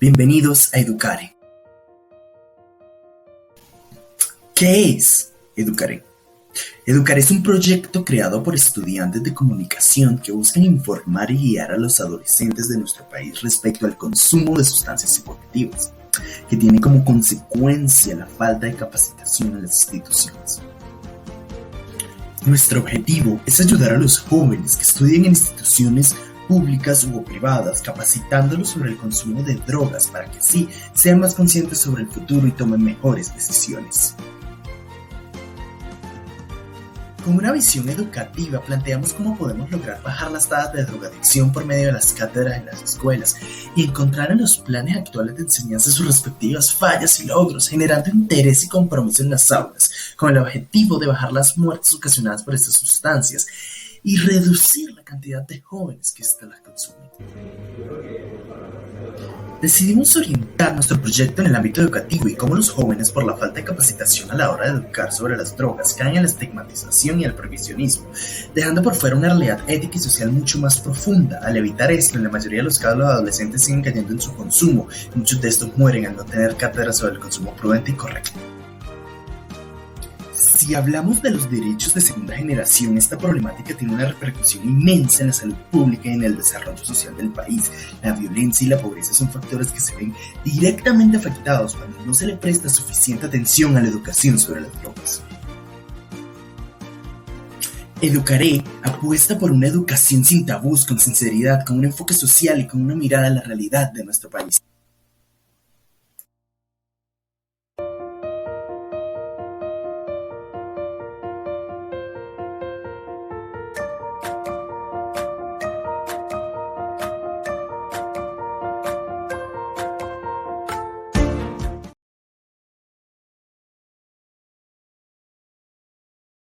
Bienvenidos a Educare. ¿Qué es Educare? Educare es un proyecto creado por estudiantes de comunicación que buscan informar y guiar a los adolescentes de nuestro país respecto al consumo de sustancias psicoactivas, que tiene como consecuencia la falta de capacitación en las instituciones. Nuestro objetivo es ayudar a los jóvenes que estudian en instituciones públicas o privadas, capacitándolos sobre el consumo de drogas para que sí sean más conscientes sobre el futuro y tomen mejores decisiones. Con una visión educativa planteamos cómo podemos lograr bajar las tasas de drogadicción por medio de las cátedras en las escuelas y encontrar en los planes actuales de enseñanza sus respectivas fallas y logros, generando interés y compromiso en las aulas, con el objetivo de bajar las muertes ocasionadas por estas sustancias y reducir la cantidad de jóvenes que éstas las. Decidimos orientar nuestro proyecto en el ámbito educativo y cómo los jóvenes, por la falta de capacitación a la hora de educar sobre las drogas, caen en la estigmatización y el prohibicionismo, dejando por fuera una realidad ética y social mucho más profunda. Al evitar esto, en la mayoría de los casos los adolescentes siguen cayendo en su consumo, muchos de estos mueren al no tener cátedra sobre el consumo prudente y correcto. Si hablamos de los derechos de segunda generación, esta problemática tiene una repercusión inmensa en la salud pública y en el desarrollo social del país. La violencia y la pobreza son factores que se ven directamente afectados cuando no se le presta suficiente atención a la educación sobre las drogas. Educaré apuesta por una educación sin tabús, con sinceridad, con un enfoque social y con una mirada a la realidad de nuestro país.